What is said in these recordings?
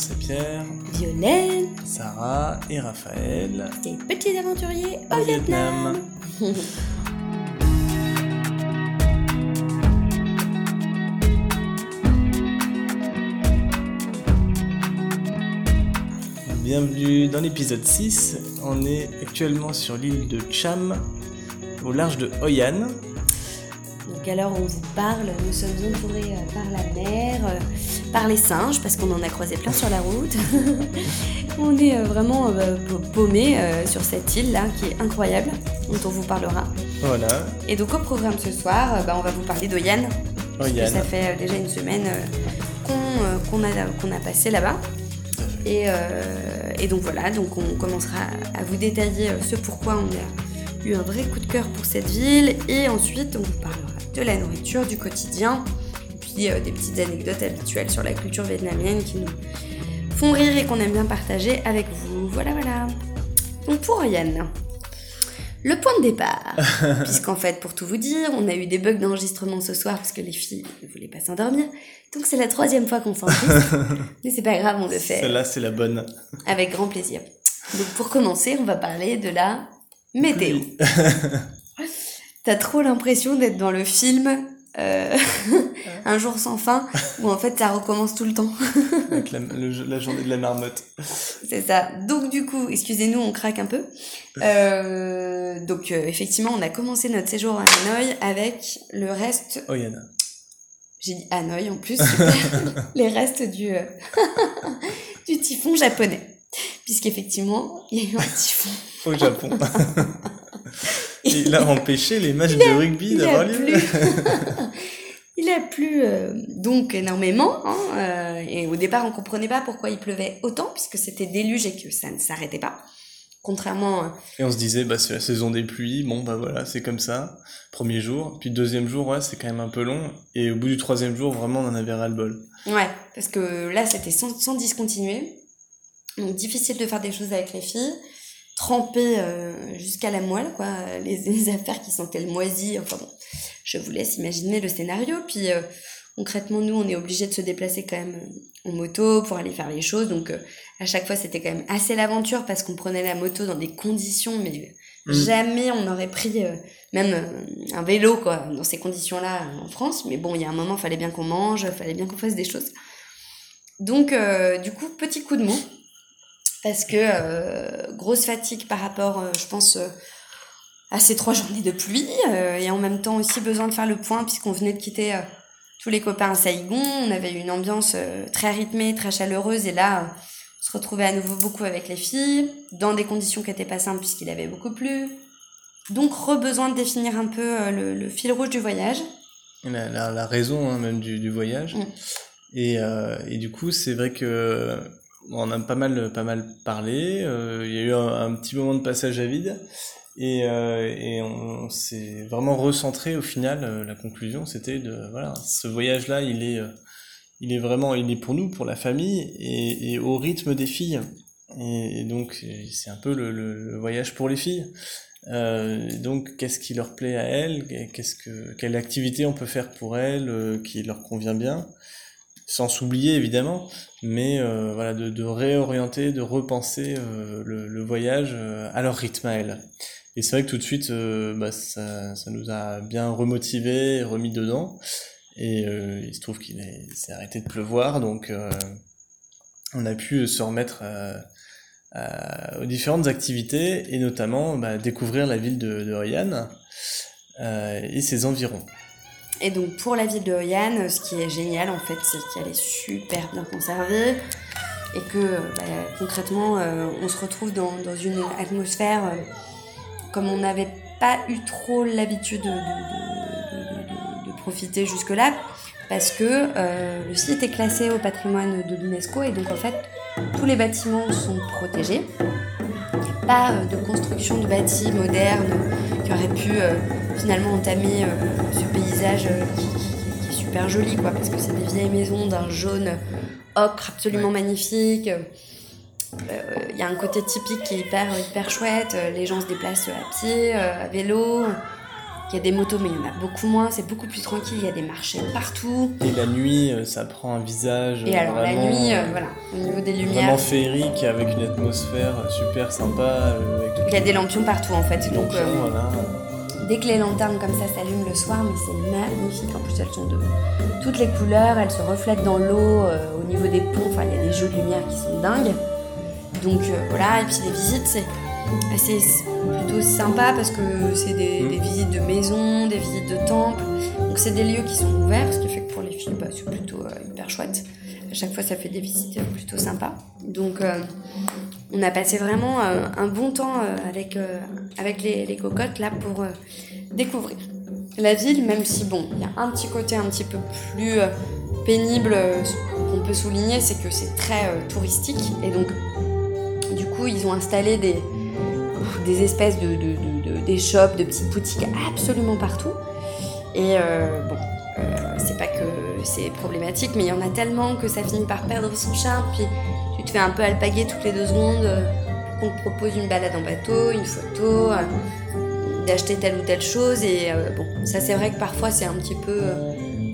C'est Pierre, Violaine, Sarah et Raphaël. des petits aventuriers au, Vietnam. Bienvenue dans l'épisode 6. On est actuellement sur l'île de Cham, au large de Hoi An. Alors on vous parle, nous sommes entourés euh, par la mer, euh, par les singes, parce qu'on en a croisé plein sur la route. on est euh, vraiment paumés euh, sur cette île-là qui est incroyable, dont on vous parlera. Voilà, Et donc au programme ce soir, bah, on va vous parler d'Oyan. Hoi que ça fait déjà une semaine qu'on a, a passé là-bas. Et, euh, et donc voilà, donc on commencera à vous détailler ce pourquoi on a eu un vrai coup de cœur pour cette ville. Et ensuite, on vous parlera de la nourriture, du quotidien, et puis euh, des petites anecdotes habituelles sur la culture vietnamienne qui nous font rire et qu'on aime bien partager avec vous. Voilà, voilà. Donc pour Yann, le point de départ, puisqu'en fait, pour tout vous dire, on a eu des bugs d'enregistrement ce soir parce que les filles ne voulaient pas s'endormir. Donc c'est la troisième fois qu'on s'enregistre. Mais c'est pas grave, on le fait Celle-là, c'est la bonne. avec grand plaisir. Donc pour commencer, on va parler de la météo. T'as trop l'impression d'être dans le film euh, Un jour sans fin, où en fait ça recommence tout le temps. Avec la, le- la journée de la marmotte. C'est ça. Donc du coup, excusez-nous, on craque un peu. Euh, donc euh, effectivement, on a commencé notre séjour à Hanoï avec le reste. An. J'ai dit Hanoï en plus. les restes du euh, du typhon japonais, puisqu'effectivement, il y a eu un typhon. Au Japon. Il a empêché les matchs de rugby d'avoir lieu. il a plu euh, donc énormément. hein, euh, et au départ, on comprenait pas pourquoi il pleuvait autant, puisque c'était déluge et que ça ne s'arrêtait pas. Contrairement. Et on se disait, bah, c'est la saison des pluies, bon, bah voilà, c'est comme ça. Premier jour. Puis deuxième jour, ouais, c'est quand même un peu long. Et au bout du troisième jour, vraiment, on en avait ras-le-bol. Ouais, parce que là, c'était sans, sans discontinuer. Donc, difficile de faire des choses avec les filles. Tremper euh, jusqu'à la moelle, quoi. Les, les affaires qui sentaient le moisi. Enfin bon, je vous laisse imaginer le scénario. Puis, euh, concrètement, nous, on est obligés de se déplacer quand même euh, en moto pour aller faire les choses. Donc, euh, à chaque fois, c'était quand même assez l'aventure parce qu'on prenait la moto dans des conditions, mais Mm. jamais on aurait pris même un vélo, quoi, dans ces conditions-là en France. Mais bon, il y a un moment, fallait bien qu'on mange, fallait bien qu'on fasse des choses. Donc, du coup, petit coup de mou. Parce que euh, grosse fatigue par rapport, euh, je pense, euh, à ces trois journées de pluie. euh, et en même temps aussi besoin de faire le point puisqu'on venait de quitter tous les copains à Saïgon. On avait eu une ambiance très rythmée, très chaleureuse. Et là, on se retrouvait à nouveau beaucoup avec les filles, dans des conditions qui n'étaient pas simples puisqu'il avait beaucoup plu. Donc, re-besoin de définir un peu le, le fil rouge du voyage. La, la, la raison, hein, même, du, du voyage. Mm. Et, euh, et du coup, c'est vrai que on a pas mal, pas mal parlé. euh, Il y a eu un, petit moment de passage à vide. Et, euh, et on, s'est vraiment recentré au final. euh, la conclusion, c'était de voilà, ce voyage-là, il est, il est vraiment, il est pour nous, pour la famille, et, au rythme des filles. Et, donc, c'est un peu le, le, voyage pour les filles. Donc, qu'est-ce qui leur plaît à elles? Que, quelle activité on peut faire pour elles qui leur convient bien? Sans s'oublier évidemment, mais euh, voilà, de, de réorienter, de repenser euh, le, le voyage euh, à leur rythme à elles. Et c'est vrai que tout de suite, euh, bah, ça, ça nous a bien remotivé, remis dedans. Et euh, il se trouve qu'il est- il s'est arrêté de pleuvoir, donc euh, on a pu se remettre aux différentes activités et notamment bah, découvrir la ville de, de Hoi An euh, et ses environs. Et donc pour la ville de Hoi An, ce qui est génial en fait, c'est qu'elle est super bien conservée et que bah, concrètement euh, on se retrouve dans, dans une atmosphère euh, comme on n'avait pas eu trop l'habitude de, profiter jusque-là parce que euh, le site est classé au patrimoine de l'UNESCO et donc en fait tous les bâtiments sont protégés. Il n'y a pas de construction de bâtis modernes qui auraient pu finalement entamer euh, ce paysage euh, qui, qui- qui est super joli, quoi, parce que c'est des vieilles maisons d'un jaune ocre absolument magnifique. Il y a un côté typique qui est hyper, hyper chouette. Euh, Les gens se déplacent à pied, euh, à vélo. il y a des motos, mais il y en a beaucoup moins. C'est beaucoup plus tranquille. Il y a des marchés partout. Et la nuit, euh, ça prend un visage. Et alors, la nuit, euh, euh, voilà, au niveau des lumières, Vraiment féerique, avec une atmosphère super sympa. euh, avec il y a des lampions partout en fait. Donc, lampions, euh, voilà. Dès que les lanternes comme ça s'allument le soir, mais c'est magnifique. En plus, elles sont de toutes les couleurs. Elles se reflètent dans l'eau, euh, au niveau des ponts. Enfin, il y a des jeux de lumière qui sont dingues. Donc euh, voilà, et puis les visites, c'est assez plutôt sympa parce que c'est des, des visites de maisons, des visites de temples. Donc c'est des lieux qui sont ouverts, ce qui fait que pour les filles, bah, c'est plutôt euh, hyper chouette. À chaque fois, ça fait des visites plutôt sympas. Donc on a passé vraiment euh, un bon temps euh, avec, euh, avec les, cocottes là pour découvrir la ville, même si bon, il y a un petit côté un petit peu plus pénible qu'on peut souligner, c'est que c'est très touristique et donc du coup ils ont installé des, des espèces de, de, de- de- des shops, de petites boutiques absolument partout. Et bon, c'est pas que c'est problématique, mais il y en a tellement que ça finit par perdre son charme. Puis tu te fais un peu alpaguer toutes les deux secondes euh, pour qu'on te propose une balade en bateau, une photo, euh, d'acheter telle ou telle chose. Et euh, bon, ça c'est vrai que parfois c'est un petit peu,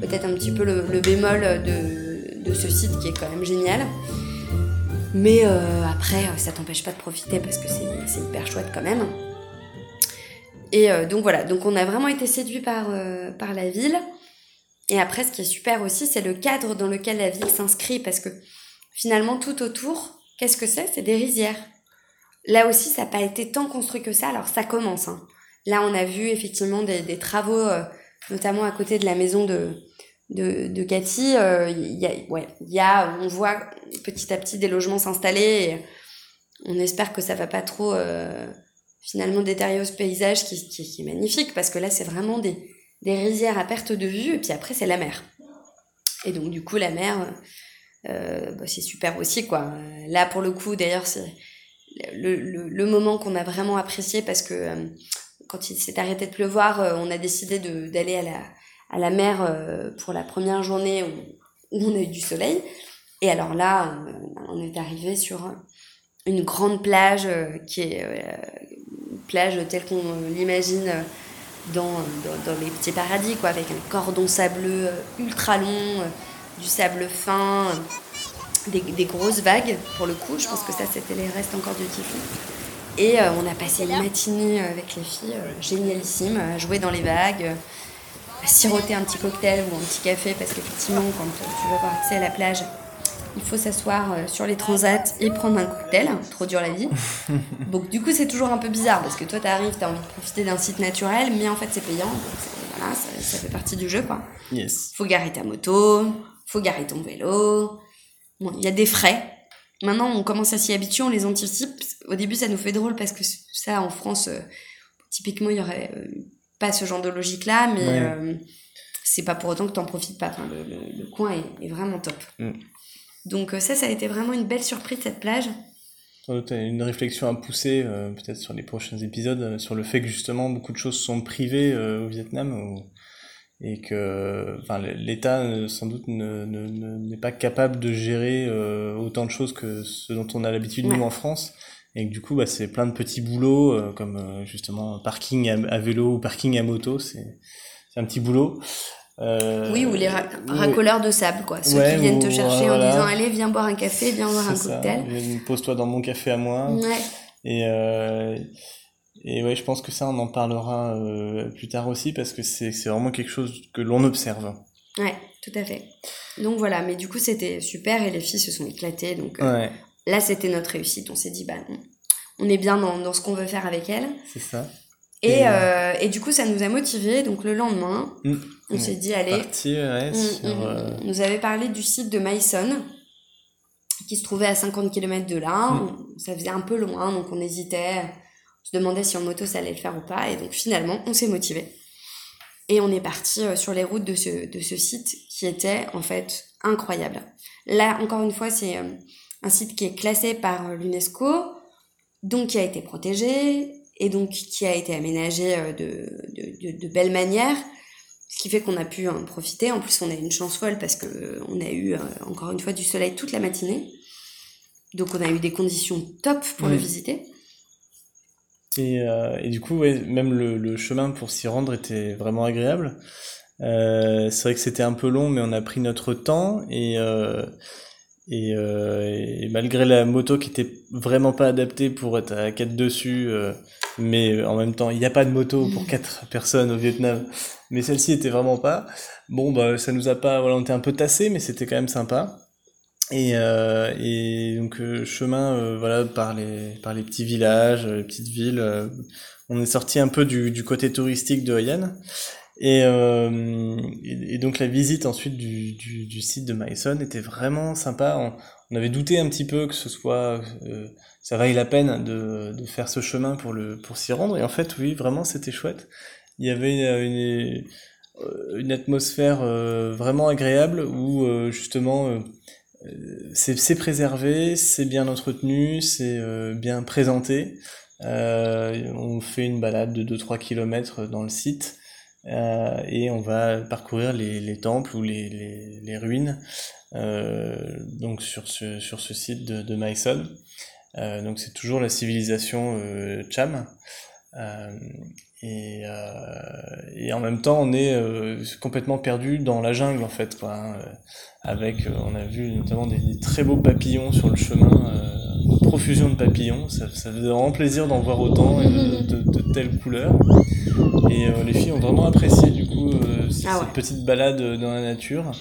peut-être un petit peu le, bémol de, de ce site qui est quand même génial. Mais après, ça t'empêche pas de profiter parce que c'est hyper chouette quand même. Et donc voilà, donc on a vraiment été séduit par, par la ville. Et après, ce qui est super aussi, c'est le cadre dans lequel la ville s'inscrit parce que finalement, tout autour, qu'est-ce que c'est? C'est des rizières. Là aussi, ça n'a pas été tant construit que ça, alors ça commence. hein. Là, on a vu effectivement des, travaux, euh, notamment à côté de la maison de, de, Cathy. euh, y a, ouais, y a, on voit petit à petit des logements s'installer. On espère que ça va pas trop euh, finalement détériorer ce paysage qui, qui, qui est magnifique parce que là, c'est vraiment des, des rizières à perte de vue et puis après, c'est la mer. Et donc, du coup, la mer, euh, bah, c'est super aussi, quoi. Là, pour le coup, d'ailleurs, c'est le, le, moment qu'on a vraiment apprécié parce que euh, quand il s'est arrêté de pleuvoir, euh, on a décidé d'aller à la, à la mer pour la première journée où, on a eu du soleil. Et alors là, on est arrivé sur une grande plage qui est une plage telle qu'on l'imagine dans, dans, dans les petits paradis, quoi, avec un cordon sableux ultra long, du sable fin, des, des grosses vagues pour le coup. Je pense que ça, c'était les restes encore du typhon. Et euh, on a passé une matinée euh, avec les filles, euh, génialissime, à jouer dans les vagues, à siroter un petit cocktail ou un petit café, parce qu'effectivement, quand tu veux avoir accès à la plage, il faut s'asseoir euh, sur les transats et prendre un cocktail, trop dur la vie. Donc du coup, c'est toujours un peu bizarre, parce que toi, t'arrives, t'as envie de profiter d'un site naturel, mais en fait, c'est payant, donc voilà, ça, ça fait partie du jeu, quoi. Yes. Faut garer ta moto, faut garer ton vélo. Bon, il y a des frais. Maintenant, on commence à s'y habituer, on les anticipe. Au début, ça nous fait drôle parce que ça, en France, euh, typiquement, il y aurait euh, pas ce genre de logique-là, mais Ouais. euh, c'est pas pour autant que t'en profites pas. Enfin, le, le- le coin est, est vraiment top. Mm. Donc euh, ça, ça a été vraiment une belle surprise cette plage. Tu as une réflexion à pousser, peut-être sur les prochains épisodes, sur le fait que justement beaucoup de choses sont privées au Vietnam ou- et que enfin, l'État euh, sans doute ne- ne- ne- n'est pas capable de gérer euh, autant de choses que ce dont on a l'habitude Ouais. nous en France. Et que du coup, bah, c'est plein de petits boulots, euh, comme euh, justement parking à, à vélo ou parking à moto, c'est c'est un petit boulot. Euh, oui, ou les ra- racoleurs de sable, quoi. Ceux Ouais, qui viennent te chercher voilà. en disant allez, viens boire un café, viens boire un ça. cocktail. Pose-toi dans mon café à moi. Ouais. Et, euh, et ouais, je pense que ça, on en parlera euh, plus tard aussi parce que c'est c'est vraiment quelque chose que l'on observe. Ouais, tout à fait. Donc voilà, mais du coup c'était super et les filles se sont éclatées. Donc euh, Ouais, là c'était notre réussite. On s'est dit, bah on- on est bien dans, dans ce qu'on veut faire avec elles. c'est ça. Et, Et, euh, et du coup ça nous a motivés. Donc le lendemain, Mm. on s'est dit, allez, ouais, on, sur, on- on nous avait parlé du site de Myson qui se trouvait à 50 km de là. Mm. On- ça faisait un peu loin, donc on hésitait. Se demandait si en moto ça allait le faire ou pas. Et donc finalement, on s'est motivé. Et on est parti euh, sur les routes de ce, de ce site qui était en fait incroyable. Là, encore une fois, c'est euh, un site qui est classé par euh, l'UNESCO, donc qui a été protégé et donc qui a été aménagé de, de, de, de belle manière. Ce qui fait qu'on a pu en profiter. En plus, on a eu une chance folle parce que on a eu euh, encore une fois du soleil toute la matinée. Donc, on a eu des conditions top pour le visiter. Et, et du coup, ouais, même le, le chemin pour s'y rendre était vraiment agréable. Euh, c'est vrai que c'était un peu long, mais on a pris notre temps et, euh, et, euh, et, malgré la moto qui était vraiment pas adaptée pour être à quatre dessus, euh, mais en même temps il n'y a pas de moto pour quatre personnes au Vietnam, mais celle-ci était vraiment pas. Bon bah ça nous a pas, voilà on était un peu tassé, mais c'était quand même sympa. Et, euh, et donc chemin voilà par les par les petits villages, les petites villes. on est sorti un peu du, du côté touristique de An et, euh, et, donc la visite ensuite du, du, du site de Myson était vraiment sympa. On, on, avait douté un petit peu que ce soit, euh, ça vaille la peine de, de, faire ce chemin pour le pour s'y rendre. Et en fait, oui, vraiment, c'était chouette. Il y avait une, une, euh, une atmosphère euh, vraiment agréable où euh, justement c'est préservé, c'est bien entretenu, c'est bien présenté. on fait une balade de 2-3 km dans le site. Euh, et on va parcourir les, les temples ou les, les, ruines euh, donc sur ce, sur ce site de, de Mysol. Euh, donc c'est toujours la civilisation euh, Euh, et, en même temps, on est complètement perdu dans la jungle en fait, quoi. Hein, avec, on a vu notamment des, des, très beaux papillons sur le chemin, une profusion de papillons. Ça, ça faisait vraiment plaisir d'en voir autant et de, de, de telles couleurs. Et euh, les filles ont vraiment apprécié du coup euh, cette ah ouais. petite balade dans la nature,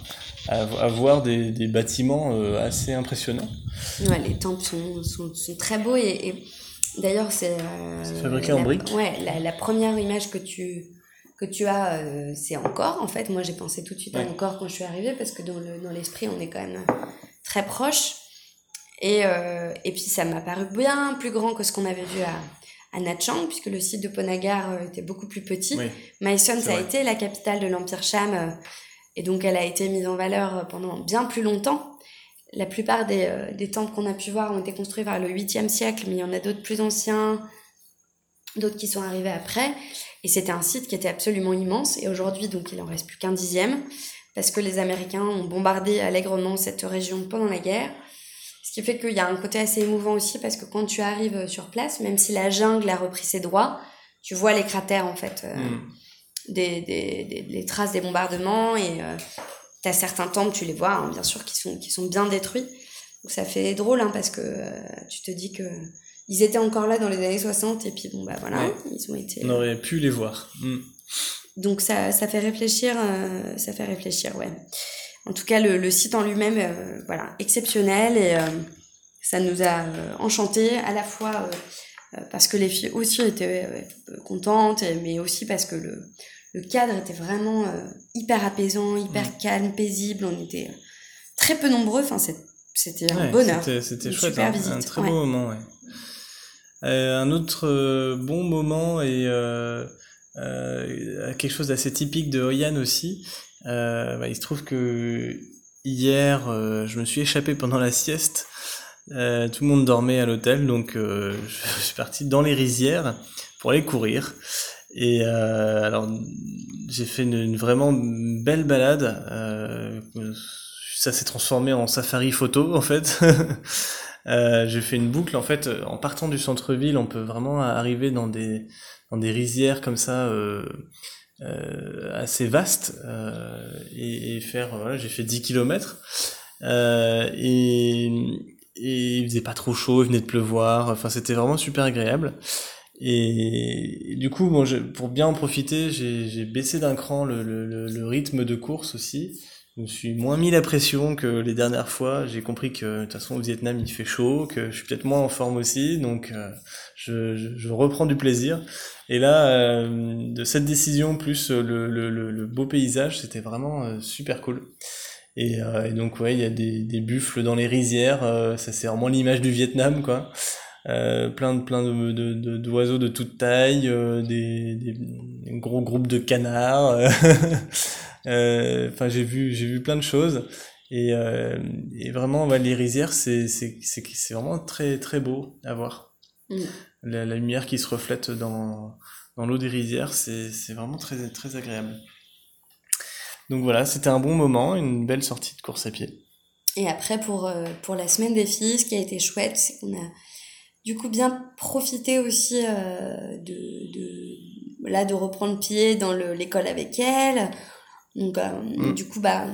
à, à voir des, des bâtiments euh, assez impressionnants. Ouais, les temples sont, sont, sont très beaux et, et d'ailleurs c'est fabriqué en briques. Ouais, la, la, première image que tu que tu as, c'est encore en fait. Moi j'ai pensé tout de suite ouais. à encore quand je suis arrivée parce que dans le dans l'esprit on est quand même très proche. Et, et puis ça m'a paru bien plus grand que ce qu'on avait vu à, à Nha Trang, puisque le site de Ponagar euh, était beaucoup plus petit. Oui, ça vrai. a été la capitale de l'Empire Cham, euh, et donc elle a été mise en valeur euh, pendant bien plus longtemps. La plupart des, des temples qu'on a pu voir ont été construits vers le 8e siècle, mais il y en a d'autres plus anciens, d'autres qui sont arrivés après. Et c'était un site qui était absolument immense, et aujourd'hui, donc, il en reste plus qu'un dixième, parce que les Américains ont bombardé allègrement cette région pendant la guerre qui fait qu'il y a un côté assez émouvant aussi parce que quand tu arrives sur place, même si la jungle a repris ses droits, tu vois les cratères en fait, euh, mm. des, des, des, les traces des bombardements et euh, tu as certains temples, tu les vois hein, bien sûr, qui sont, qui sont bien détruits. Donc ça fait drôle hein, parce que euh, tu te dis que ils étaient encore là dans les années 60 et puis bon bah voilà, ouais. ils ont été. On aurait pu les voir. Mm. Donc ça, ça fait réfléchir, euh, ça fait réfléchir, ouais en tout cas le, le site en lui-même euh, voilà exceptionnel et euh, ça nous a euh, enchanté à la fois euh, parce que les filles aussi étaient contentes mais aussi parce que le, le cadre était vraiment hyper apaisant hyper mmh. calme paisible on était très peu nombreux enfin c'était un ouais, bonheur c'était chouette hein, un très beau moment. Euh, un autre euh, bon moment et euh, quelque chose d'assez typique de Hoyan aussi, euh, bah, il se trouve que hier, euh, je me suis échappé pendant la sieste. Euh, tout le monde dormait à l'hôtel, donc euh, je suis parti dans les rizières pour aller courir. Et euh, alors, j'ai fait une, une, vraiment belle balade. Euh, ça s'est transformé en safari photo, en fait. j'ai fait une boucle, en fait, en partant du centre-ville, on peut vraiment arriver dans des dans des rizières comme ça. Euh, euh, assez vaste euh, et, et, faire voilà j'ai fait 10 km euh, et, et il faisait pas trop chaud il venait de pleuvoir enfin c'était vraiment super agréable et, du coup bon, je, pour bien en profiter j'ai baissé d'un cran le, le, le, rythme de course aussi je me suis moins mis la pression que les dernières fois. J'ai compris que de toute façon au Vietnam il fait chaud, que je suis peut-être moins en forme aussi, donc euh, je, je, je, reprends du plaisir. Et là, euh, de cette décision plus le, le, le beau paysage, c'était vraiment euh, super cool. Et, euh, et, donc ouais, il y a des, des buffles dans les rizières, ça c'est vraiment l'image du Vietnam quoi. Euh, plein de plein de, de, d'oiseaux de, de toute taille, euh, des, des, gros groupes de canards. Euh, enfin, j'ai vu j'ai vu plein de choses et, et vraiment ouais, les rizières c'est c'est c'est vraiment très très beau à voir. Mm la, la, lumière qui se reflète dans, dans l'eau des rizières, c'est vraiment très, très agréable. Donc voilà, c'était un bon moment, une belle sortie de course à pied. Et après, pour, euh, pour la semaine des filles, ce qui a été chouette, c'est qu'on a du coup bien profiter aussi de, de, là de reprendre pied dans l'école avec elle. Donc mm. du coup bah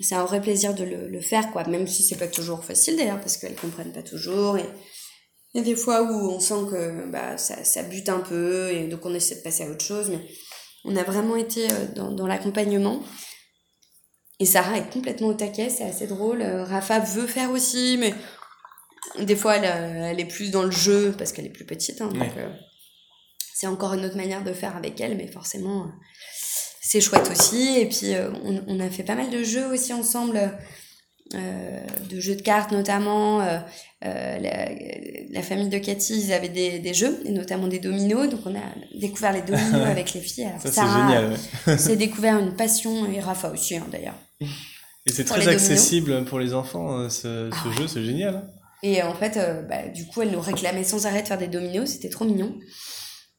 c'est un vrai plaisir de le, le faire quoi, même si c'est pas toujours facile d'ailleurs parce qu'elles comprennent pas toujours et il y a des fois où on sent que bah, ça, ça bute un peu et donc on essaie de passer à autre chose, mais on a vraiment été dans, dans l'accompagnement. Et Sarah est complètement au taquet, c'est assez drôle. Rafa veut faire aussi, mais des fois, elle, euh, elle, est plus dans le jeu parce qu'elle est plus petite. Hein, donc, euh, c'est encore une autre manière de faire avec elle, mais forcément, c'est chouette aussi. Et puis, euh, on, on, a fait pas mal de jeux aussi ensemble, de jeux de cartes notamment. La, la, famille de Cathy, ils avaient des, des, jeux, et notamment des dominos. Donc, on a découvert les dominos avec les filles. Alors, Ça, c'est génial. c'est découvert une passion, et Rafa aussi, hein, d'ailleurs. Et c'est très accessible dominos. pour les enfants, ce, ce ah jeu, c'est génial. Et en fait, euh, bah, du coup, elle nous réclamait sans arrêt de faire des dominos, c'était trop mignon.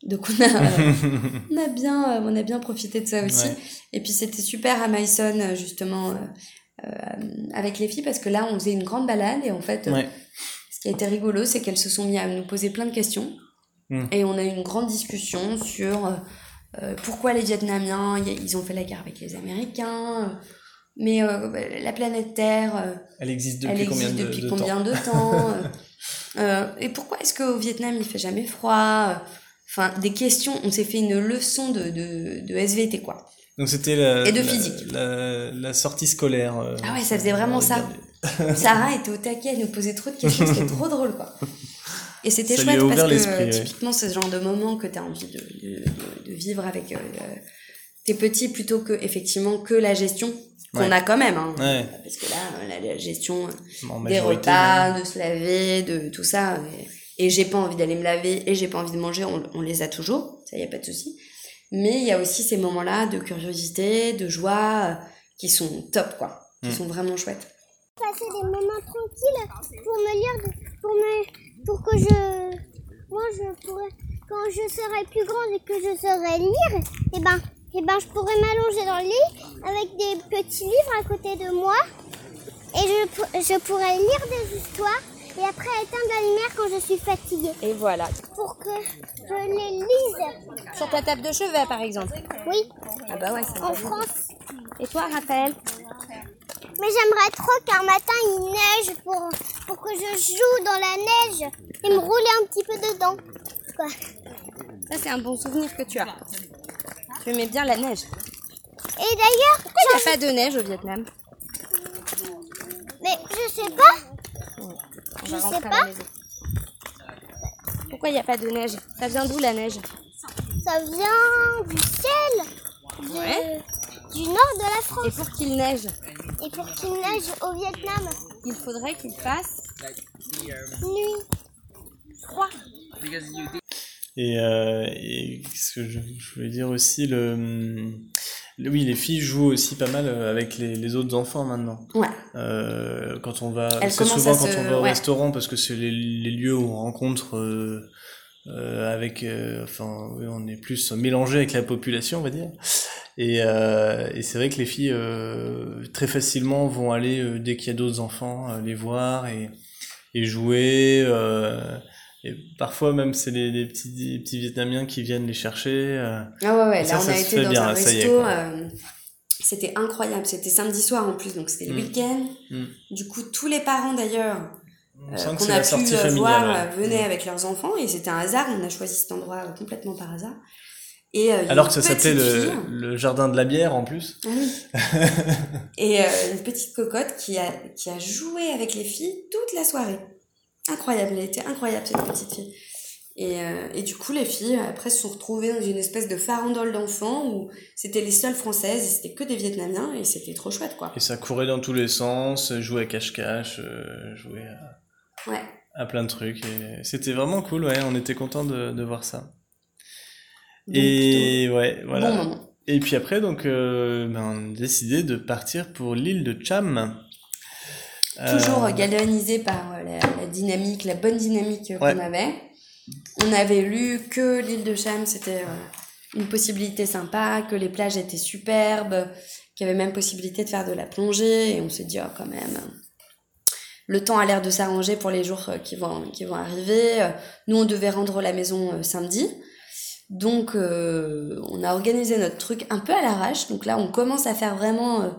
Donc on a, on a, bien, euh, on a bien profité de ça aussi. Ouais. Et puis c'était super à Mason, justement, euh, avec les filles, parce que là, on faisait une grande balade. Et en fait, ouais. ce qui a été rigolo, c'est qu'elles se sont mis à nous poser plein de questions. Mm. Et on a eu une grande discussion sur pourquoi les Vietnamiens, ils ont fait la guerre avec les Américains mais euh, la planète Terre, euh, elle existe depuis elle existe combien de, depuis de combien temps, de temps euh, Et pourquoi est-ce qu'au Vietnam il fait jamais froid Enfin, des questions. On s'est fait une leçon de, de, SVT quoi. Donc c'était la, et de physique. La, la, sortie scolaire. ah ouais, ça faisait vraiment ça. Sarah était au taquet, elle nous posait trop de questions, c'était trop drôle quoi. Et c'était chouette parce que typiquement c'est ce genre de moment que tu as envie de, vivre avec tes petits plutôt que effectivement que la gestion qu'on ouais. a quand même. Hein. Ouais. Parce que là, la, la gestion des repas, même. de se laver, de tout ça. Et, et j'ai pas envie d'aller me laver et j'ai pas envie de manger, on, on les a toujours, ça y a pas de souci. Mais il y a aussi ces moments-là de curiosité, de joie, euh, qui sont top, quoi. Qui mm. sont vraiment chouettes. Passer des moments tranquilles pour me lire, pour, me, pour que je. Moi, je pourrais. Quand je serai plus grande et que je saurai lire, et eh ben, et ben je pourrais m'allonger dans le lit avec des petits livres à côté de moi et je, je pourrais lire des histoires et après éteindre la lumière quand je suis fatiguée. Et voilà. Pour que je les lise. Sur ta table de chevet par exemple Oui. Ah bah ouais, En France. Et toi Raphaël? Mais j'aimerais trop qu'un matin il neige pour, pour que je joue dans la neige et me rouler un petit peu dedans. Quoi. Ça c'est un bon souvenir que tu as. Tu aimais bien la neige. Et d'ailleurs, pourquoi il n'y a pas de neige au Vietnam? Mais je sais pas. Ouais. On je va sais pas. Pourquoi il n'y a pas de neige? Ça vient d'où la neige? Ça vient du ciel, de, ouais. du nord de la France. Et pour qu'il neige? Et pour qu'il neige au Vietnam Il faudrait qu'il fasse nuit, froid. Et, euh, et ce que je, je, voulais dire aussi, le, le, oui, les filles jouent aussi pas mal avec les, les autres enfants maintenant. Ouais. Euh, quand on va, c'est souvent quand se... on va au ouais. restaurant parce que c'est les, les, lieux où on rencontre euh, euh avec, euh, enfin, oui, on est plus mélangé avec la population, on va dire. Et, euh, et c'est vrai que les filles très facilement vont aller dès qu'il y a d'autres enfants les voir et, et jouer. Et parfois même c'est les, petits, petits Vietnamiens qui viennent les chercher. Euh, ah ouais, ouais, là ça, on ça a été dans bien, un resto. Euh, c'était incroyable, c'était samedi soir en plus, donc c'était le mm. week-end. Mm. Du coup, tous les parents d'ailleurs euh, qu'on a pu voir ouais. venaient mm. avec leurs enfants et c'était un hasard, on a choisi cet endroit complètement par hasard. Et, Alors que ça s'appelait le, le, jardin de la bière en plus. Ah oui. et une petite cocotte qui a, qui a joué avec les filles toute la soirée incroyable, elle était incroyable cette petite fille. Et, euh, et du coup, les filles, après, se sont retrouvées dans une espèce de farandole d'enfants où c'était les seules françaises c'était que des Vietnamiens et c'était trop chouette, quoi. Et ça courait dans tous les sens, jouait à cache-cache, euh, jouait à, ouais. à plein de trucs. C'était vraiment cool, ouais, on était content de, de voir ça. Donc, et ouais, voilà. Bon moment. Et puis après, donc, euh, ben, on a décidé de partir pour l'île de Cham. Toujours euh... galvanisé par euh, la, la, dynamique, la bonne dynamique ouais. qu'on avait. On avait lu que l'île de Cham, c'était euh, une possibilité sympa, que les plages étaient superbes, qu'il y avait même possibilité de faire de la plongée, et on s'est dit, oh, quand même, le temps a l'air de s'arranger pour les jours qui vont, qui vont arriver. Nous, on devait rendre la maison samedi. Donc, euh, on a organisé notre truc un peu à l'arrache. Donc là, on commence à faire vraiment euh,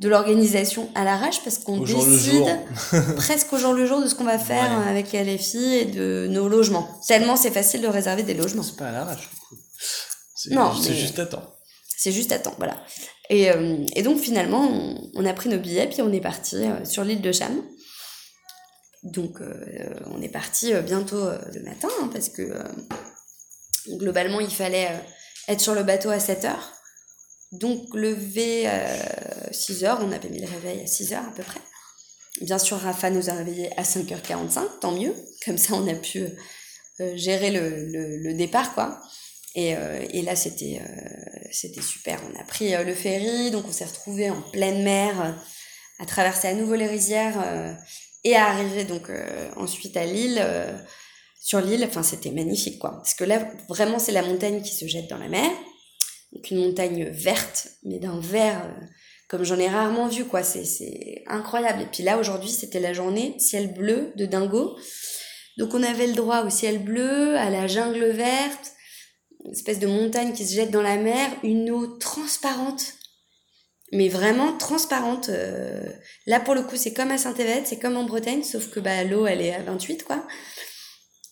de l'organisation à l'arrache parce qu'on décide presque au jour le jour de ce qu'on va faire Ouais. avec les filles et de nos logements. Tellement c'est facile de réserver des logements. C'est pas à l'arrache, Non, c'est juste à temps. C'est juste à temps, voilà. Et, euh, et donc finalement, on, on a pris nos billets, puis on est parti euh, sur l'île de Cham. Donc euh, on est parti bientôt le matin, hein, parce que globalement, il fallait être sur le bateau à 7 heures. Donc lever à 6 heures, on avait mis le réveil à 6 heures à peu près. Bien sûr, Rafa nous a réveillés à 5h45, tant mieux. Comme ça, on a pu euh, gérer le, le, départ, quoi. Et, euh, et là, c'était euh, c'était super. On a pris euh, le ferry, donc on s'est retrouvé en pleine mer, euh, à traverser à nouveau les rizières euh, et à arriver donc euh, ensuite à euh, sur l'île, enfin, c'était magnifique, quoi. Parce que là, vraiment, c'est la montagne qui se jette dans la mer. Donc une montagne verte, mais d'un vert euh, comme j'en ai rarement vu, quoi. C'est incroyable. Et puis là, aujourd'hui, c'était la journée ciel bleu de dingo. Donc on avait le droit au ciel bleu, à la jungle verte, une espèce de montagne qui se jette dans la mer, une eau transparente, mais vraiment transparente. euh. Là, pour le coup, c'est comme à Saint-Évête, c'est comme en Bretagne, sauf que bah, l'eau, elle est à 28, quoi.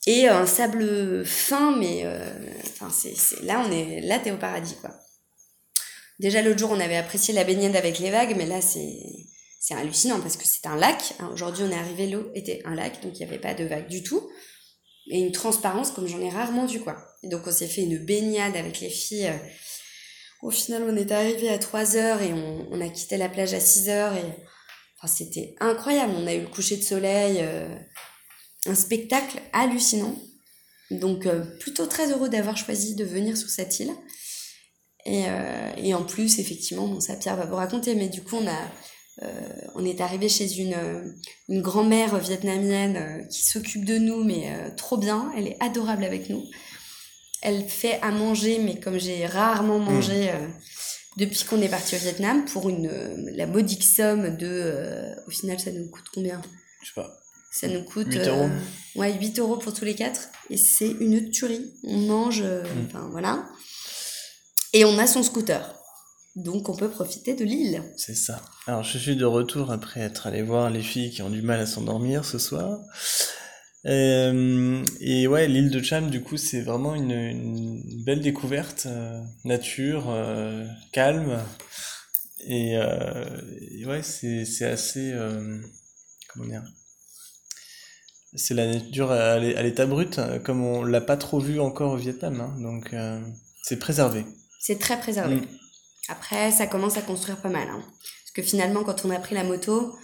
Et un sable fin, mais euh, c'est, là, on est, là, t'es au paradis, quoi. Déjà, l'autre jour, on avait apprécié la baignade avec les vagues, mais là, c'est, c'est hallucinant parce que c'est un lac. hein. Aujourd'hui, on est arrivé, l'eau était un lac, donc il n'y avait pas de vagues du tout. Et une transparence comme j'en ai rarement vu, quoi. Donc, on s'est fait une baignade avec les filles. euh. Au final, on est arrivé à 3 heures et on, on a quitté la plage à 6 heures. Et... Enfin, c'était incroyable. On a eu le coucher de soleil, euh, un spectacle hallucinant. Donc, euh, plutôt très heureux d'avoir choisi de venir sur cette île. Et, euh, et en plus, effectivement, bon, ça Pierre va vous raconter, mais du coup, on a, euh, on est arrivé chez une, une grand-mère vietnamienne qui s'occupe de nous, mais trop bien. Elle est adorable avec nous. Elle fait à manger, mais comme j'ai rarement mangé euh, depuis qu'on est parti au Vietnam, pour une, la modique somme de. au final, ça nous coûte combien? Je sais pas. Ça nous coûte. 8 euros. euh, ouais, 8 euros pour tous les quatre. Et c'est une tuerie. On mange. euh, Mm. Enfin, voilà. Et on a son scooter. Donc, on peut profiter de l'île. C'est ça. Alors, je suis de retour après être allé voir les filles qui ont du mal à s'endormir ce soir. Euh, et ouais, l'île de Cham, du coup, c'est vraiment une, une belle découverte. nature, calme. Et, et ouais, c'est c'est assez. comment dire C'est la nature à l'é- à l'état brut, euh, comme on l'a pas trop vu encore au Vietnam. hein, donc, euh, c'est préservé. C'est très préservé. Mm. Après, ça commence à construire pas mal. hein. Parce que finalement, quand on a pris la moto,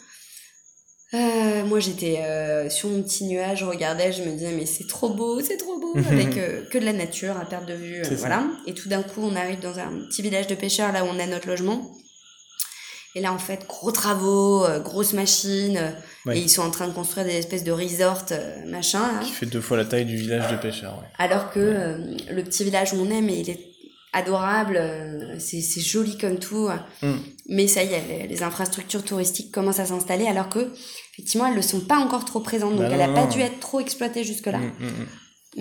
euh, moi j'étais euh, sur mon petit nuage, je regardais, je me disais, mais c'est trop beau, c'est trop beau, avec que de la nature à perte de vue. ça. voilà. Et tout d'un coup, on arrive dans un petit village de pêcheurs, là où on a notre logement. Et là, en fait, gros travaux, grosses machines, et ils sont en train de construire des espèces de resorts, euh, machin, là. Qui fait deux fois la taille du village de pêcheurs. Ouais. Alors que euh, le petit village où on est, mais il est adorable, euh, c'est joli comme tout. Mm. Mais ça y est, les, les infrastructures touristiques commencent à s'installer alors que, effectivement, elles ne sont pas encore trop présentes. Donc Bah elle n'a pas non. dû être trop exploitée jusque-là. Mm, mm, mm.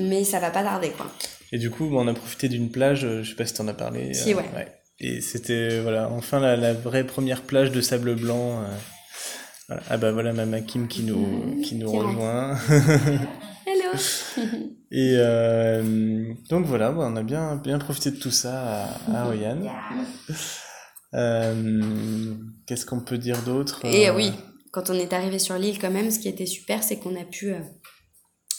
Mais ça va pas tarder, quoi. Et du coup, on a profité d'une plage, euh, je sais pas si t'en as parlé. Si, euh, ouais. Et c'était, voilà, enfin la, la vraie première plage de sable blanc. euh, voilà. Ah bah voilà, Mama Kim qui nous, qui nous rejoint. Hello Et euh, donc voilà, on a bien, bien profité de tout ça à, à Hoi An. Euh, Qu'est-ce qu'on peut dire d'autre Et Euh, oui, quand on est arrivé sur l'île, quand même, ce qui était super, c'est qu'on a pu euh,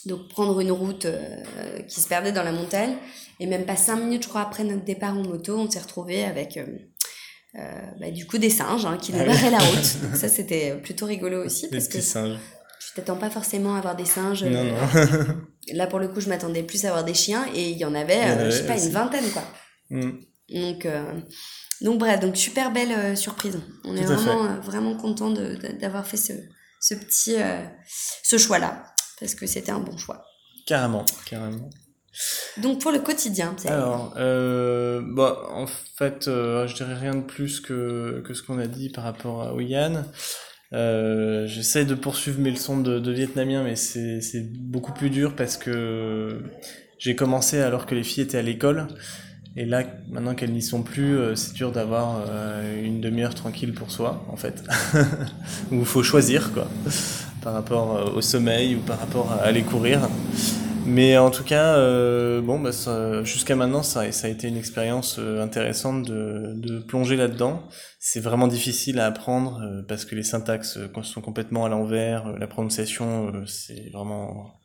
donc prendre une route euh, qui se perdait dans la montagne. Et même pas cinq minutes, je crois, après notre départ en moto, on s'est retrouvé avec bah, du coup des singes hein, qui nous Ah barraient la route. Ça, c'était plutôt rigolo aussi Des parce que petits singes. tu t'attends pas forcément à avoir des singes. Non, euh, non. Là, pour le coup, je m'attendais plus à avoir des chiens et il y en avait, Il y en euh, je sais pas, aussi. une vingtaine quoi. Mm. Donc, euh, donc bref, donc super belle euh, surprise. On est Tout vraiment, euh, vraiment content d'avoir fait ce, ce petit, euh, ce choix-là, parce que c'était un bon choix. Carrément, carrément. Donc pour le quotidien, c'est- Alors, euh, bah, en fait, euh, je dirais rien de plus que, que ce qu'on a dit par rapport à Oyan. Euh, J'essaie de poursuivre mes leçons de, de vietnamien, mais c'est beaucoup plus dur parce que j'ai commencé alors que les filles étaient à l'école. Et là, maintenant qu'elles n'y sont plus, euh, c'est dur d'avoir une demi-heure tranquille pour soi, en fait. Où il faut choisir, quoi, par rapport au sommeil ou par rapport à aller courir. Mais en tout cas, euh, bon, bah, jusqu'à maintenant, ça, ça a été une expérience euh, intéressante de, de plonger là-dedans. C'est vraiment difficile à apprendre euh, parce que les syntaxes euh, sont complètement à l'envers, la prononciation, c'est vraiment,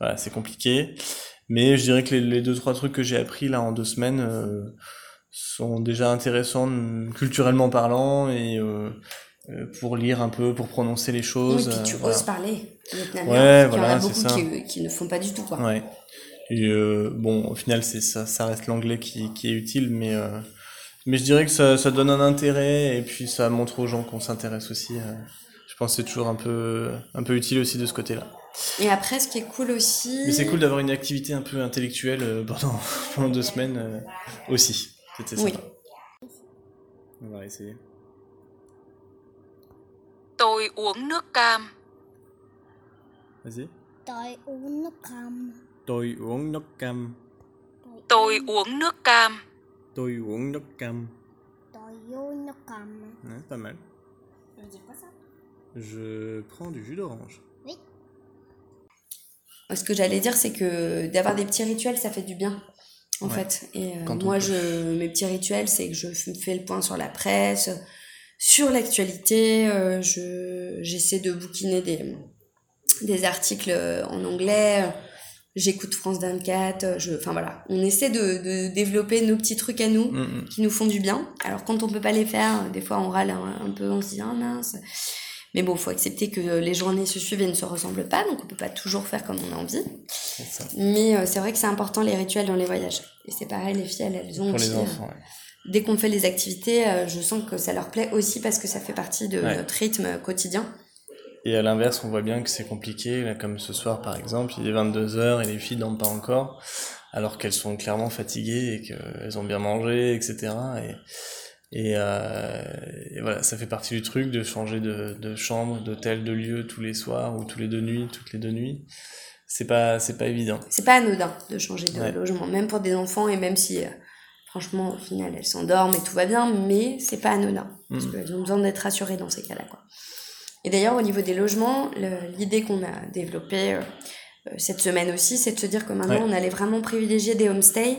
voilà, c'est compliqué. Mais je dirais que les, les deux trois trucs que j'ai appris là en deux semaines sont déjà intéressants culturellement parlant et pour lire un peu, pour prononcer les Oui, choses. puis euh, tu voilà. oses parler. Ouais, parce qu'il y en voilà, a c'est beaucoup ça. qui, qui ne font pas du tout, quoi. Ouais. Et euh, bon, au final, c'est ça, ça reste l'anglais qui, qui est utile, mais euh, mais je dirais que ça, ça donne un intérêt et puis ça montre aux gens qu'on s'intéresse aussi. euh. je pense que c'est toujours un peu un peu utile aussi de ce côté-là. Et après, ce qui est cool aussi. Mais c'est cool d'avoir une activité un peu intellectuelle euh, pendant pendant deux semaines euh, aussi. C'était Oui. sympa. On va essayer. Tôi uống nước cam. Vas-y. Tôi uống nước cam. Tôi uống nước cam. Tôi uống nước cam. Tôi uống nước cam. Tôi uống nước cam. Ouais, pas mal. Je prends du jus d'orange. Ce que j'allais dire, c'est que d'avoir des petits rituels, ça fait du bien, en Ouais. fait. Et euh, moi, peut. je, mes petits rituels, c'est que je fais le point sur la presse, sur l'actualité. euh, je, j'essaie de bouquiner des, des articles euh, en anglais. euh, J'écoute France 24. euh, Je, enfin voilà, on essaie de, de développer nos petits trucs à nous qui nous font du bien. Alors quand on peut pas les faire, des fois on râle un, un peu, on se dit ah mince. Mais bon, faut accepter que les journées se suivent et ne se ressemblent pas, donc on peut pas toujours faire comme on a envie. Ça. Mais euh, c'est vrai que c'est important les rituels dans les voyages. Et c'est pareil, les filles, elles, elles ont Pour aussi, les enfants, ouais. Dès qu'on fait les activités, euh, je sens que ça leur plaît aussi parce que ça fait partie de Ouais. notre rythme quotidien. Et à l'inverse, on voit bien que c'est compliqué, là, comme ce soir par exemple, il est 22h et les filles dorment pas encore, alors qu'elles sont clairement fatiguées et qu'elles ont bien mangé, etc. Et, et, euh, et voilà, ça fait partie du truc de changer de, de chambre, d'hôtel, de lieu tous les soirs ou tous les deux nuits, toutes les deux nuits. C'est pas, c'est pas évident. C'est pas anodin de changer de Ouais. logement, même pour des enfants et même si, euh, franchement, au final, elles s'endorment et tout va bien, mais c'est pas anodin. Parce Mhm. qu'elles ont besoin d'être rassurées dans ces cas-là, quoi. Et d'ailleurs, au niveau des logements, le- l'idée qu'on a développée euh, euh, cette semaine aussi, c'est de se dire que maintenant, Ouais. on allait vraiment privilégier des homestays,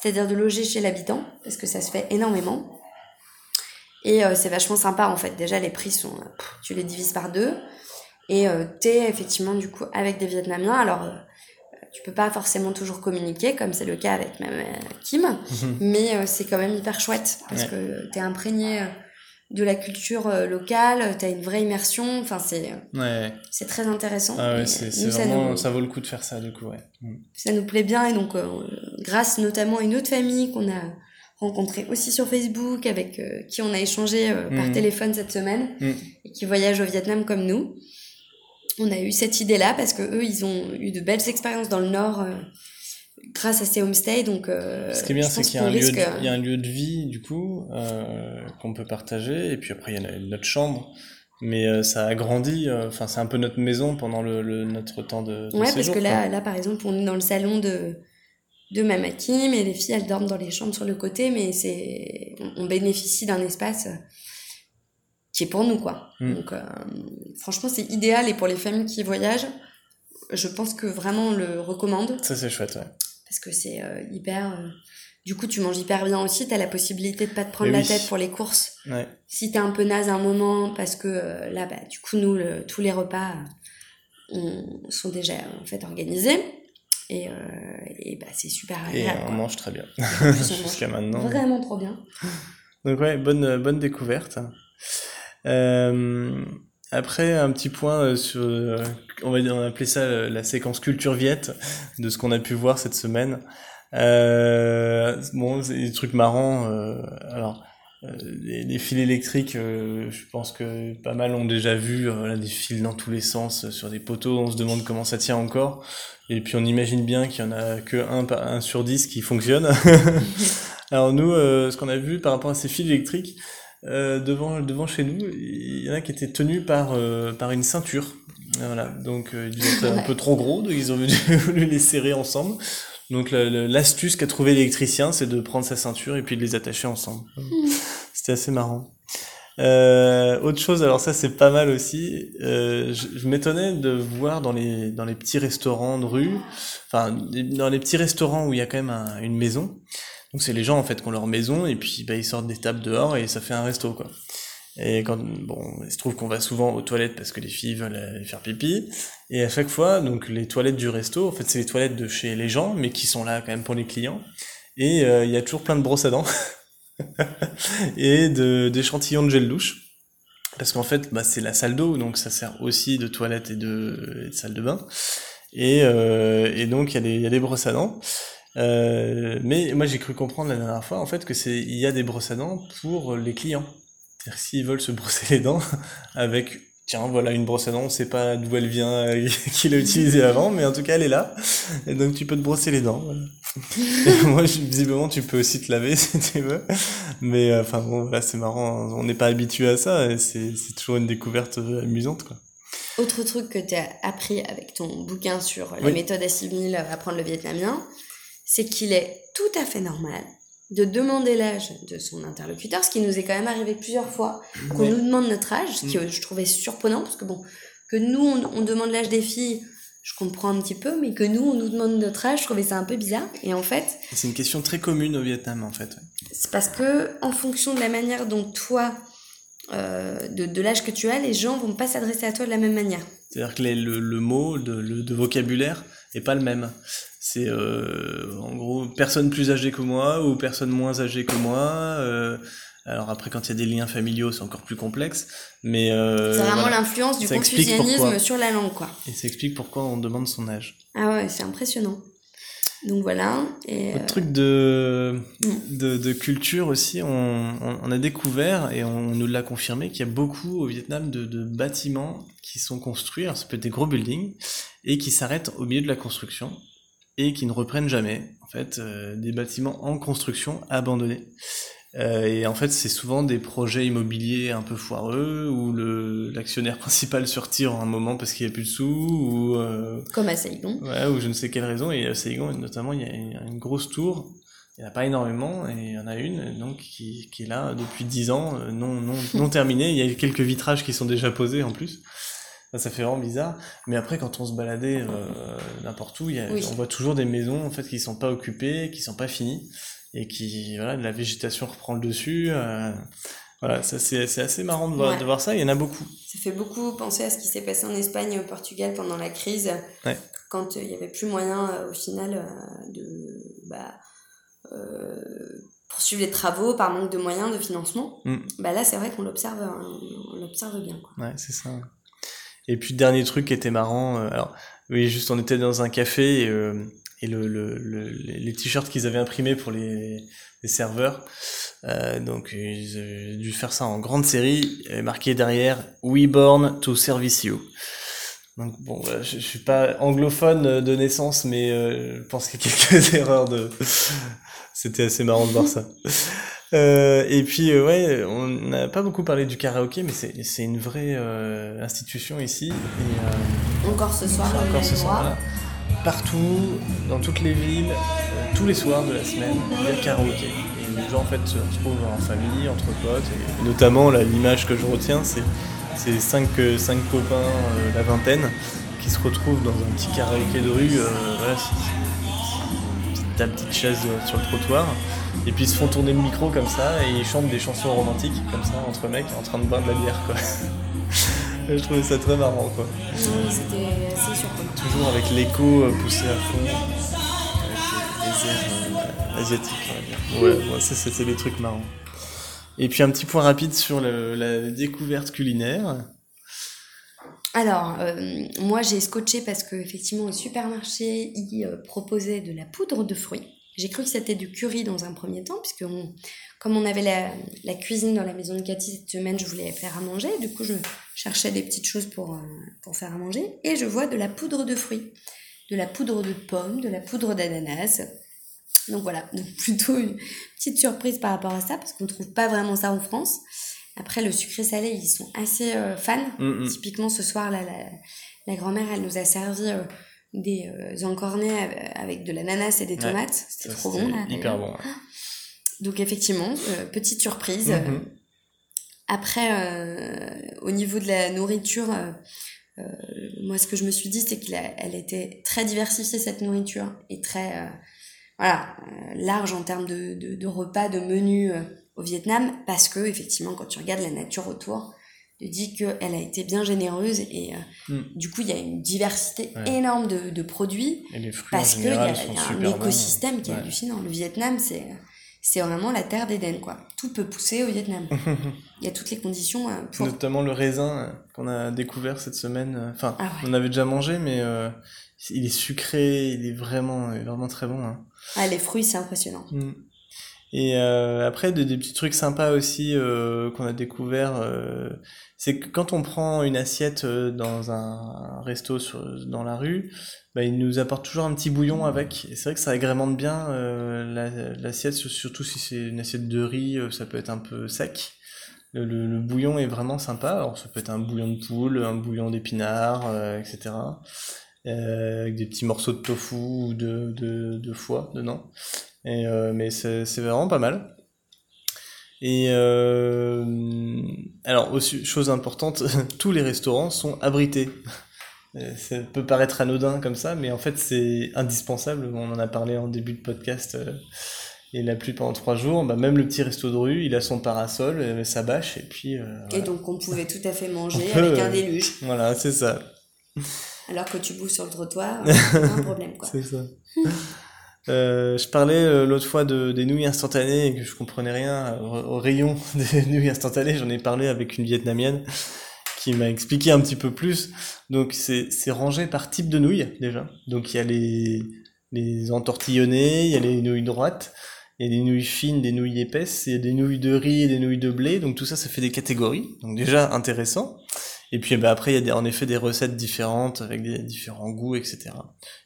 c'est-à-dire de loger chez l'habitant, parce que ça se fait énormément. Et euh, c'est vachement sympa, en fait. Déjà, les prix sont... pff, tu les divises par deux. Et euh, t'es effectivement, du coup, avec des Vietnamiens. Alors... tu peux pas forcément toujours communiquer, comme c'est le cas avec même euh, Kim, mais euh, c'est quand même hyper chouette parce Ouais. que t'es imprégné euh, de la culture locale, t'as une vraie immersion, enfin c'est Ouais. c'est très intéressant. Ah ouais, c'est, ça, nous, ça vaut le coup de faire ça, du coup, ouais. Mm. ça nous plaît bien et donc euh, grâce notamment à une autre famille qu'on a rencontrée aussi sur Facebook, avec euh, qui on a échangé euh, par Mhm. téléphone cette semaine Mm. et qui voyage au Vietnam comme nous. On a eu cette idée-là parce que eux, ils ont eu de belles expériences dans le Nord euh, grâce à ces homestays. Donc, euh, Ce qui est bien, c'est qu'il y a, un qu'on lieu risque, de, euh, y a un lieu de vie, du coup, euh, qu'on peut partager, et puis après, il y a notre chambre. Mais ça agrandit, euh, enfin, c'est un peu notre maison pendant le, le- notre temps de, de Ouais, parce que quoi. là, là, par exemple, on est dans le salon de, de Mama Kim et les filles, elles dorment dans les chambres sur le côté, mais c'est, on, on bénéficie d'un espace qui est pour nous, quoi. Mm. Donc, euh, franchement, c'est idéal et pour les familles qui voyagent, je pense que vraiment on le recommande Ça, c'est chouette, ouais. parce que c'est euh, hyper. euh, Du coup, tu manges hyper bien aussi, t'as la possibilité de pas te prendre la tête pour les courses. Ouais. Si t'es un peu naze à un moment, parce que là, bah, du coup, nous, le- tous les repas on- sont déjà en fait organisés. Et, et bah, c'est super Et agréable. on quoi. mange très bien. On Jusqu'à maintenant. Vraiment trop bien. Donc ouais, bonne, bonne découverte. Euh, après, un petit point euh, sur, euh, on va dire, on ça la séquence culture viette de ce qu'on a pu voir cette semaine. Euh, bon, c'est des trucs marrants. alors, les, fils électriques, je pense que pas mal ont déjà vu là, des fils dans tous les sens sur des poteaux. On se demande comment ça tient encore. Et puis on imagine bien qu'il y en a que un, un sur dix qui fonctionne. Alors nous, ce qu'on a vu par rapport à ces fils électriques, euh, devant, devant chez nous, il y en a qui étaient tenus par, euh, par une ceinture. Voilà, donc euh, ils étaient un peu trop gros, donc ils ont voulu les serrer ensemble. Donc la- la- l'astuce qu'a trouvé l'électricien, c'est de prendre sa ceinture et puis de les attacher ensemble. C'était assez marrant. Euh, autre chose, alors ça c'est pas mal aussi. euh, je je m'étonnais de voir dans les dans les petits restaurants de rue, enfin dans les petits restaurants où il y a quand même un- une maison. Donc c'est les gens en fait qui ont leur maison et puis bah, ils sortent des tables dehors et ça fait un resto quoi. Et bon, il se trouve qu'on va souvent aux toilettes parce que les filles veulent aller faire pipi. Et à chaque fois, donc les toilettes du resto, en fait c'est les toilettes de chez les gens, mais qui sont là quand même pour les clients. Et euh, il y a toujours plein de brosses à dents et d'échantillons de gel douche. Parce qu'en fait, bah, c'est la salle d'eau, donc ça sert aussi de toilette et de, salle de bain. Et, euh, donc il y a des brosses à dents. Euh, mais moi j'ai cru comprendre la dernière fois en fait que c'est il y a des brosses à dents pour les clients. C'est-à-dire s'ils veulent se brosser les dents avec tiens voilà une brosse à dents, on sait pas d'où elle vient, euh, qui l'a utilisée avant, mais en tout cas elle est là. Et donc tu peux te brosser les dents. Voilà. Et moi visiblement tu peux aussi te laver si tu veux. Mais euh, enfin bon là c'est marrant, on n'est pas habitué à ça et c'est c'est toujours une découverte amusante quoi. Autre truc que tu as appris avec ton bouquin sur la Oui. méthode assimile, apprendre le vietnamien, c'est qu'il est tout à fait normal de demander l'âge de son interlocuteur, ce qui nous est quand même arrivé plusieurs fois, qu'on nous demande notre âge, ce Mm. que je trouvais surprenant, parce que bon, que nous, on, on demande l'âge des filles, je comprends un petit peu, mais que nous, on nous demande notre âge, je trouvais ça un peu bizarre. Et en fait, C'est une question très commune au Vietnam en fait. c'est parce que, en fonction de la manière dont toi, euh, de, de l'âge que tu as, les gens vont pas s'adresser à toi de la même manière. C'est-à-dire que les- le, le mot de, le, de vocabulaire est pas le même. C'est euh, en gros personne plus âgée que moi ou personne moins âgée que moi. euh, alors après quand il y a des liens familiaux c'est encore plus complexe, mais euh, C'est vraiment voilà. l'influence du confucianisme sur la langue, quoi. Et ça explique pourquoi on demande son âge. Ah ouais, c'est impressionnant. Donc voilà. Et, Autre euh, truc de, de, de culture aussi, on, on, on a découvert et on nous l'a confirmé qu'il y a beaucoup au Vietnam de, de bâtiments qui sont construits, alors ça peut être des gros buildings, et qui s'arrêtent au milieu de la construction et qui ne reprennent jamais. En fait, euh, des bâtiments en construction abandonnés. Euh, et en fait, c'est souvent des projets immobiliers un peu foireux où le l'actionnaire principal se retire en un moment parce qu'il n'y a plus de sous ou euh, comme à Saigon. Ouais, ou je ne sais quelle raison. Et à Saigon, notamment, il y a une, une grosse tour. Il n'y en a pas énormément, et il y en a une donc qui, qui est là depuis 10 ans, euh, non, non, non terminée. Il y a quelques vitrages qui sont déjà posés en plus. Ça, ça fait vraiment bizarre. Mais après, quand on se baladait euh, n'importe où, il y a, Oui. on voit toujours des maisons en fait qui sont pas occupées, qui sont pas finies, et qui voilà, la végétation reprend le dessus. euh, voilà, ça c'est c'est assez marrant de voir, Ouais. de voir ça. Il y en a beaucoup. Ça fait beaucoup penser à ce qui s'est passé en Espagne et au Portugal pendant la crise, Ouais. quand euh, il n'y avait plus moyen euh, au final euh, de bah, euh, poursuivre les travaux par manque de moyens, de financement. Mm. Bah là, c'est vrai qu'on l'observe, on l'observe bien. Quoi. Ouais, c'est ça. Et puis dernier truc qui était marrant, euh, alors oui, juste on était dans un café et, euh, et le, le, le- les t-shirts qu'ils avaient imprimés pour les, les serveurs, euh, donc ils avaient dû faire ça en grande série, avait marqué derrière We born to service you. Donc bon, je, je suis pas anglophone de naissance, mais euh, je pense qu'il y a quelques erreurs de. C'était assez marrant de voir ça. Euh, et puis euh, ouais, on n'a pas beaucoup parlé du karaoké, mais c'est c'est une vraie euh, institution ici. Et, euh, Encore ce soir, encore ce soir, voilà. Partout, dans toutes les villes, euh, tous les soirs de la semaine, il y a le karaoké. Et les gens en fait se retrouvent en famille, entre potes. Et, notamment, l'image que je retiens, c'est c'est cinq, euh, cinq copains, euh, la vingtaine, qui se retrouvent dans un petit karaoké de rue. euh, voilà, c'est- petite chaise sur le trottoir. Et puis ils se font tourner le micro comme ça et ils chantent des chansons romantiques comme ça entre mecs en train de boire de la bière quoi. Je trouvais ça très marrant quoi. Oui, C'était assez surprenant. Toujours avec l'écho euh, poussé à fond, avec les, airs euh, asiatiques, on va dire. Ouais, ouais, ça c'était des trucs marrants. Et puis un petit point rapide sur le- la découverte culinaire. Alors, euh, moi j'ai scotché parce que effectivement au supermarché ils euh, proposaient de la poudre de fruits. J'ai cru que c'était du curry dans un premier temps, puisque on- comme on avait la, la cuisine dans la maison de Cathy cette semaine, je voulais faire à manger. Du coup, je cherchais des petites choses pour, euh, pour faire à manger. Et je vois de la poudre de fruits, de la poudre de pommes, de la poudre d'ananas. Donc voilà, donc plutôt une petite surprise par rapport à ça, parce qu'on ne trouve pas vraiment ça en France. Après, le sucré salé, ils sont assez euh, fans. Mm. Typiquement, ce soir, là, la, la grand-mère, elle nous a servi euh, des euh, encornets avec- de l'ananas et des Ouais, tomates. C'était trop bon, là. Hyper bon. ouais. Donc effectivement, petite surprise. Mhm. Après, euh, au niveau de la nourriture, euh, euh, moi ce que je me suis dit, c'est qu'elle elle était très diversifiée cette nourriture et très euh, voilà large en termes de, de, de repas, de menus euh, au Vietnam, parce que effectivement, quand tu regardes la nature autour, tu te dis qu'elle a été bien généreuse et euh, Mm. du coup il y a une diversité Ouais. énorme de, de produits Et les fruits parce qu'il y a, y a un bons. écosystème qui est Ouais. hallucinant. Le Vietnam, c'est c'est vraiment la terre d'Éden, quoi. Tout peut pousser au Vietnam. Il y a toutes les conditions euh, pour. Notamment le raisin euh, qu'on a découvert cette semaine. euh, Enfin, Ah ouais. on avait déjà mangé, mais euh, il est sucré, il est vraiment, vraiment très bon. hein. Ah, les fruits, c'est impressionnant. Mm. Et euh, après, des, des petits trucs sympas aussi euh, qu'on a découvert, c'est que quand on prend une assiette euh, dans un resto sur, dans la rue, bah, il nous apporte toujours un petit bouillon avec. Et c'est vrai que ça agrémente bien euh, la- l'assiette, surtout si c'est une assiette de riz, euh, ça peut être un peu sec. Le, bouillon est vraiment sympa. Alors, ça peut être un bouillon de poule, un bouillon d'épinards, etc. Avec des petits morceaux de tofu ou de, de, de foie dedans. Et, mais c'est vraiment pas mal. Et euh, alors, aussi, chose importante, tous les restaurants sont abrités. Euh, Ça peut paraître anodin comme ça, mais en fait c'est indispensable. On en a parlé en début de podcast. euh, et la pluie pendant trois jours, bah, même le petit resto de rue, il a son parasol, euh, sa bâche, et puis euh, Et donc, on pouvait tout à fait manger peut, avec un déluge. Voilà, c'est ça. Alors que tu bouffes sur le trottoir, c'est pas un problème, quoi. C'est ça. Euh, je parlais euh, l'autre fois de, des nouilles instantanées et que je comprenais rien au, au rayon des nouilles instantanées. J'en ai parlé avec une vietnamienne qui m'a expliqué un petit peu plus. Donc c'est c'est rangé par type de nouilles déjà. Donc il y a les les entortillonnées, il y a les nouilles droites, il y a des nouilles fines, des nouilles épaisses, il y a des nouilles de riz et des nouilles de blé. Donc tout ça, ça fait des catégories. Donc déjà intéressant. Et puis bah, après, il y a des, en effet des recettes différentes avec des différents goûts, etc.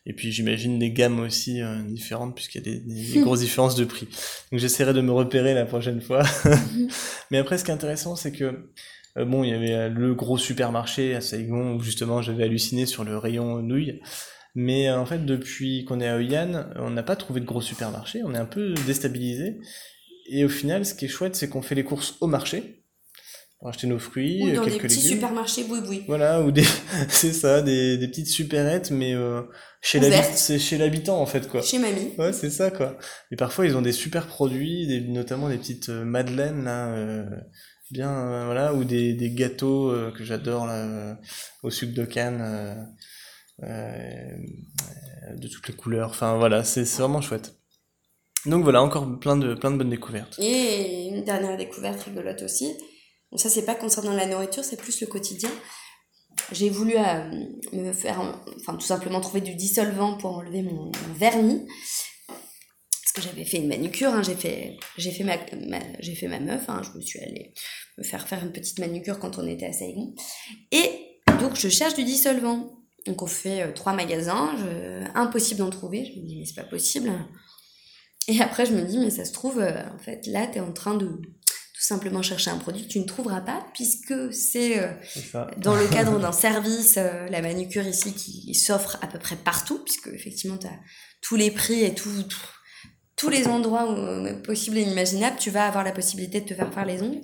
Et puis j'imagine des gammes aussi euh, différentes puisqu'il y a des, des- des grosses différences de prix. Donc j'essaierai de me repérer la prochaine fois. Mais après, ce qui est intéressant, c'est que euh, bon, il y avait euh, le gros supermarché à Saigon où justement j'avais halluciné sur le rayon nouilles. Mais euh, en fait, depuis qu'on est à Hoi An, on n'a pas trouvé de gros supermarché. On est un peu déstabilisé. Et au final, ce qui est chouette, c'est qu'on fait les courses au marché acheter nos fruits, Ou dans des quelques petits légumes. supermarchés boui-boui. Voilà, ou des, c'est ça, des, des petites supérettes, mais euh, chez l'habitant, c'est chez l'habitant en fait quoi. Chez mamie. Ouais, c'est ça quoi. Et parfois ils ont des super produits, des, notamment des petites euh, madeleines là, euh, bien euh, voilà, ou des, des gâteaux euh, que j'adore là, euh, au sucre de canne, euh, euh, de toutes les couleurs. Enfin voilà, c'est c'est vraiment chouette. Donc voilà, encore plein de plein de bonnes découvertes. Et une dernière découverte rigolote aussi. Bon, ça, c'est pas concernant la nourriture, c'est plus le quotidien. J'ai voulu euh, me faire, enfin, tout simplement trouver du dissolvant pour enlever mon, vernis. Parce que j'avais fait une manucure, hein, j'ai fait, fait ma, fait ma meuf, hein, je me suis allée me faire faire une petite manucure quand on était à Saigon. Et donc, je cherche du dissolvant. Donc, on fait euh, trois magasins, impossible d'en trouver. Je me dis, mais c'est pas possible. Et après, je me dis, mais ça se trouve, euh, en fait, là, tu es en train de tout simplement chercher un produit que tu ne trouveras pas, puisque c'est euh, dans le cadre d'un service, euh, la manucure ici, qui s'offre à peu près partout, puisque effectivement, tu as tous les prix et tout, tout- tous les endroits où, euh, possibles et inimaginables, tu vas avoir la possibilité de te faire faire les ongles.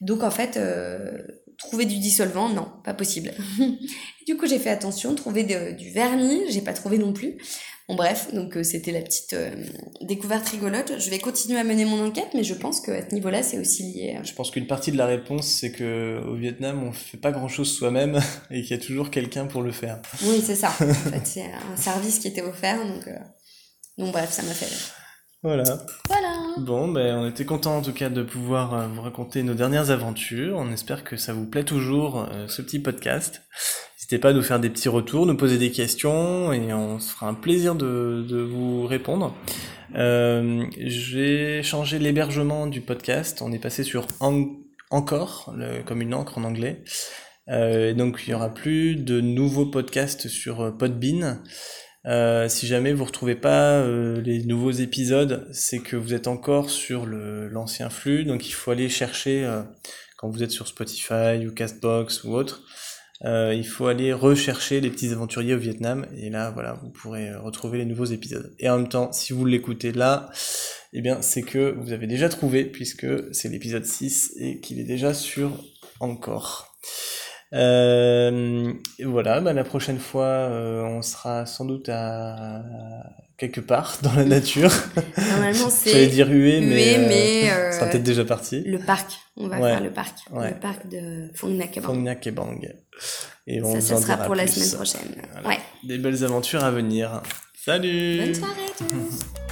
Donc, en fait, euh, trouver du dissolvant, non, pas possible. du coup, j'ai fait attention, trouver de- du vernis, j'ai pas trouvé non plus. Bon, bref, donc euh, c'était la petite euh, découverte rigolote. Je vais continuer à mener mon enquête, mais je pense qu'à ce niveau-là, c'est aussi lié. euh, Je pense qu'une partie de la réponse, c'est que au Vietnam, on fait pas grand chose soi-même et qu'il y a toujours quelqu'un pour le faire. Oui, c'est ça. En fait, c'est un service qui était offert, donc, euh, donc bref, ça m'a fait rire. Voilà. Voilà. Bon, ben, on était content en tout cas de pouvoir vous raconter nos dernières aventures. On espère que ça vous plaît toujours, ce petit podcast. N'hésitez pas à nous faire des petits retours, nous poser des questions et on se fera un plaisir de, de vous répondre. Euh, J'ai changé l'hébergement du podcast. On est passé sur Encore, comme une encre en anglais. Euh, donc il y aura plus de nouveaux podcasts sur euh, Podbean. Euh, si jamais vous retrouvez pas euh, les nouveaux épisodes, c'est que vous êtes encore sur l'ancien flux, donc il faut aller chercher euh, quand vous êtes sur Spotify ou Castbox ou autre. Euh, il faut aller rechercher les petits aventuriers au Vietnam et là voilà vous pourrez retrouver les nouveaux épisodes. Et en même temps, si vous l'écoutez là, eh bien c'est que vous avez déjà trouvé puisque c'est l'épisode 6 et qu'il est déjà sur encore. Euh, et voilà, bah, la prochaine fois, euh, on sera sans doute à quelque part dans la nature. Normalement, J'allais c'est dire huée, mais, euh, mais, euh, ça sera peut-être déjà parti. le parc. On va Ouais. faire le parc. Ouais. Le parc de Phong Nha Ke Bang. Phong et on Ça, ça sera pour la semaine prochaine. Voilà. Ouais. Des belles aventures à venir. Salut Bonne soirée à tous.